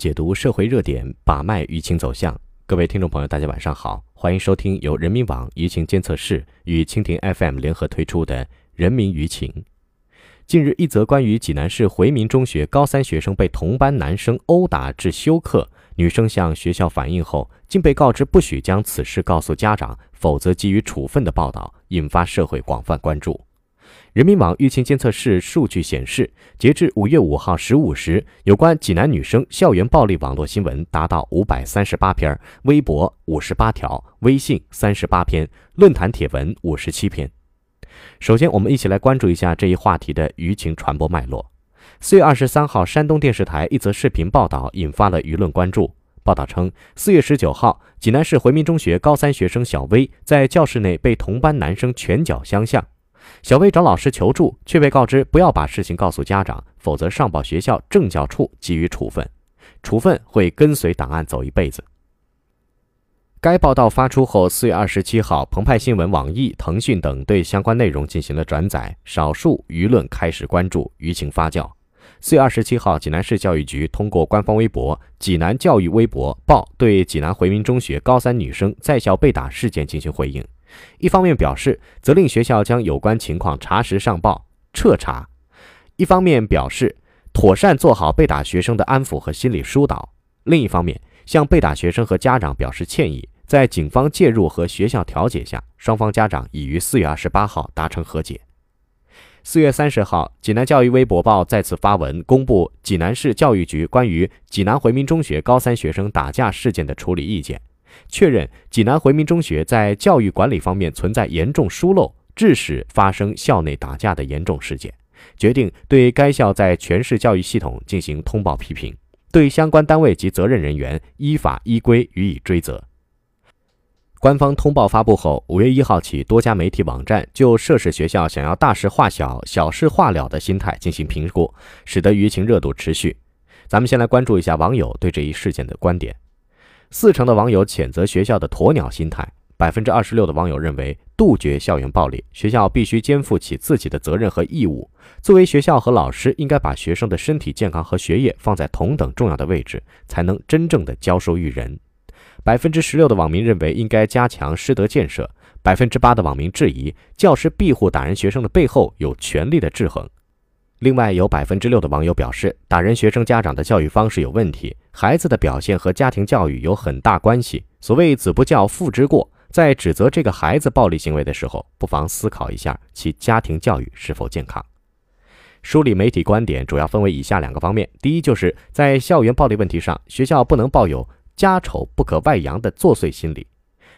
解读社会热点，把脉舆情走向。各位听众朋友，大家晚上好，欢迎收听由人民网舆情监测室与蜻蜓 FM 联合推出的《人民舆情》。近日，一则关于济南市回民中学高三学生被同班男生殴打致休克，女生向学校反映后，竟被告知不许将此事告诉家长，否则给予处分的报道，引发社会广泛关注。人民网舆情监测室数据显示，截至五月五号十五时，有关济南女生校园暴力网络新闻达到五百三十八篇，微博五十八条，微信三十八篇，论坛帖文五十七篇。首先，我们一起来关注一下这一话题的舆情传播脉络。四月二十三号，山东电视台一则视频报道引发了舆论关注。报道称，四月十九号，济南市回民中学高三学生小薇在教室内被同班男生拳脚相向。小薇找老师求助，却被告知不要把事情告诉家长，否则上报学校政教处给予处分，处分会跟随档案走一辈子。该报道发出后，四月二十七号，澎湃新闻、网易、腾讯等对相关内容进行了转载，少数舆论开始关注，舆情发酵。四月二十七号，济南市教育局通过官方微博“济南教育微博报”对济南回民中学高三女生在校被打事件进行回应。一方面表示责令学校将有关情况查实上报彻查，一方面表示妥善做好被打学生的安抚和心理疏导。另一方面，向被打学生和家长表示歉意。在警方介入和学校调解下，双方家长已于四月二十八号达成和解。四月三十号，济南教育微博报再次发文公布济南市教育局关于济南回民中学高三学生打架事件的处理意见。确认济南回民中学在教育管理方面存在严重疏漏，致使发生校内打架的严重事件，决定对该校在全市教育系统进行通报批评，对相关单位及责任人员依法依规予以追责。官方通报发布后，五月一号起，多家媒体网站就涉事学校想要大事化小、小事化了的心态进行评估，使得舆情热度持续。咱们先来关注一下网友对这一事件的观点。四成的网友谴责学校的鸵鸟心态，百分之二十六的网友认为杜绝校园暴力，学校必须肩负起自己的责任和义务。作为学校和老师，应该把学生的身体健康和学业放在同等重要的位置，才能真正的教书育人。百分之十六的网民认为应该加强师德建设，百分之八的网民质疑教师庇护打人学生的背后有权力的制衡。另外，有百分之六的网友表示，打人学生家长的教育方式有问题，孩子的表现和家庭教育有很大关系。所谓“子不教，父之过”，在指责这个孩子暴力行为的时候，不妨思考一下其家庭教育是否健康。梳理媒体观点主要分为以下两个方面：第一，就是在校园暴力问题上，学校不能抱有家丑不可外扬的作祟心理。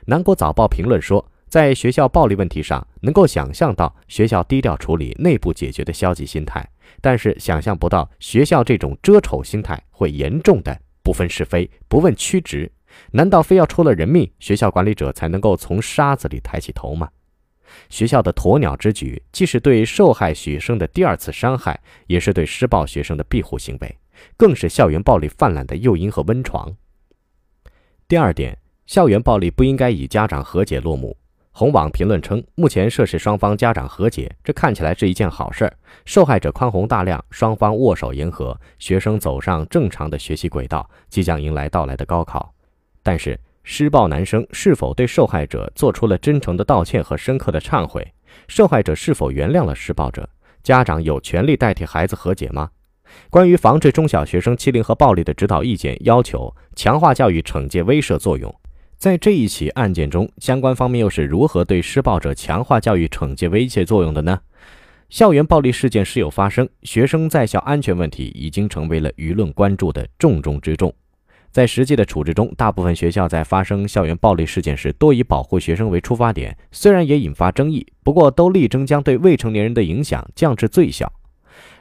南国早报评论说。在学校暴力问题上，能够想象到学校低调处理、内部解决的消极心态，但是想象不到学校这种遮丑心态会严重的不分是非、不问曲直。难道非要出了人命，学校管理者才能够从沙子里抬起头吗？学校的鸵鸟之举，既是对受害学生的第二次伤害，也是对施暴学生的庇护行为，更是校园暴力泛滥的诱因和温床。第二点，校园暴力不应该以家长和解落幕。红网评论称，目前涉事双方家长和解，这看起来是一件好事儿。受害者宽宏大量，双方握手言和，学生走上正常的学习轨道，即将迎来到来的高考。但是，施暴男生是否对受害者做出了真诚的道歉和深刻的忏悔？受害者是否原谅了施暴者？家长有权利代替孩子和解吗？关于防治中小学生欺凌和暴力的指导意见要求，强化教育惩戒威慑作用。在这一起案件中，相关方面又是如何对施暴者强化教育惩戒威胁作用的呢？校园暴力事件时有发生，学生在校安全问题已经成为了舆论关注的重中之重。在实际的处置中，大部分学校在发生校园暴力事件时，多以保护学生为出发点，虽然也引发争议，不过都力争将对未成年人的影响降至最小。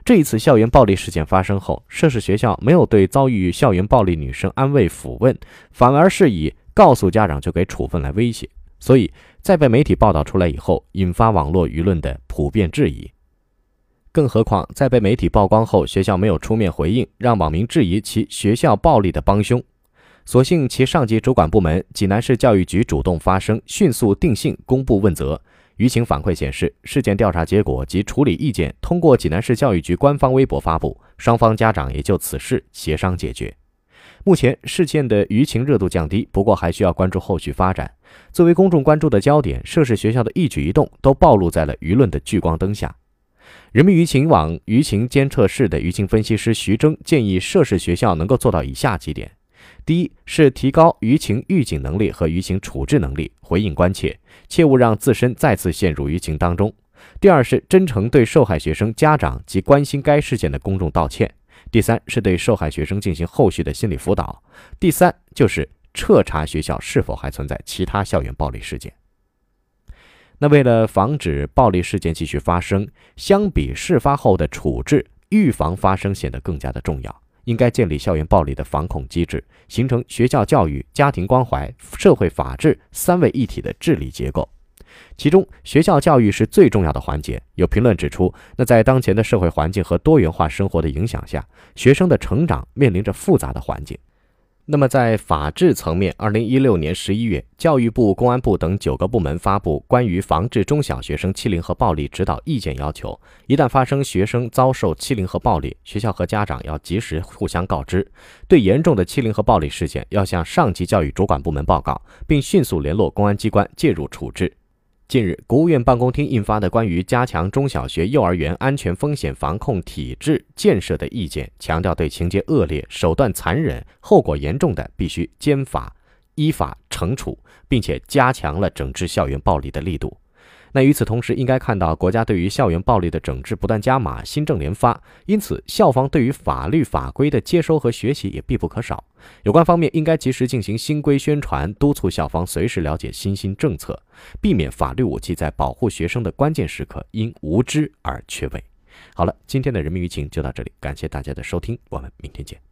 这一次校园暴力事件发生后，涉事学校没有对遭遇校园暴力女生安慰抚问，反而是以。告诉家长就给处分来威胁，所以在被媒体报道出来以后，引发网络舆论的普遍质疑。更何况在被媒体曝光后，学校没有出面回应，让网民质疑其学校暴力的帮凶。所幸其上级主管部门济南市教育局主动发声，迅速定性公布问责。舆情反馈显示，事件调查结果及处理意见通过济南市教育局官方微博发布，双方家长也就此事协商解决。目前事件的舆情热度降低，不过还需要关注后续发展。作为公众关注的焦点，涉事学校的一举一动都暴露在了舆论的聚光灯下。人民舆情网舆情监测室的舆情分析师徐峥建议，涉事学校能够做到以下几点：第一是提高舆情预警能力和舆情处置能力，回应关切，切勿让自身再次陷入舆情当中；第二是真诚对受害学生家长及关心该事件的公众道歉；第三是对受害学生进行后续的心理辅导；第三就是彻查学校是否还存在其他校园暴力事件。那为了防止暴力事件继续发生，相比事发后的处置，预防发生显得更加的重要。应该建立校园暴力的防控机制，形成学校教育、家庭关怀、社会法治三位一体的治理结构。其中，学校教育是最重要的环节。有评论指出，那在当前的社会环境和多元化生活的影响下，学生的成长面临着复杂的环境。那么，在法治层面，二零一六年十一月，教育部、公安部等九个部门发布关于防治中小学生欺凌和暴力指导意见，要求一旦发生学生遭受欺凌和暴力，学校和家长要及时互相告知；对严重的欺凌和暴力事件，要向上级教育主管部门报告，并迅速联络公安机关介入处置。近日，国务院办公厅印发的关于加强中小学、幼儿园安全风险防控体制建设的意见，强调对情节恶劣、手段残忍、后果严重的，必须监法依法惩处，并且加强了整治校园暴力的力度。那与此同时，应该看到国家对于校园暴力的整治不断加码，新政连发，因此校方对于法律法规的接收和学习也必不可少。有关方面应该及时进行新规宣传，督促校方随时了解新兴政策，避免法律武器在保护学生的关键时刻因无知而缺位。好了，今天的人民舆情就到这里，感谢大家的收听，我们明天见。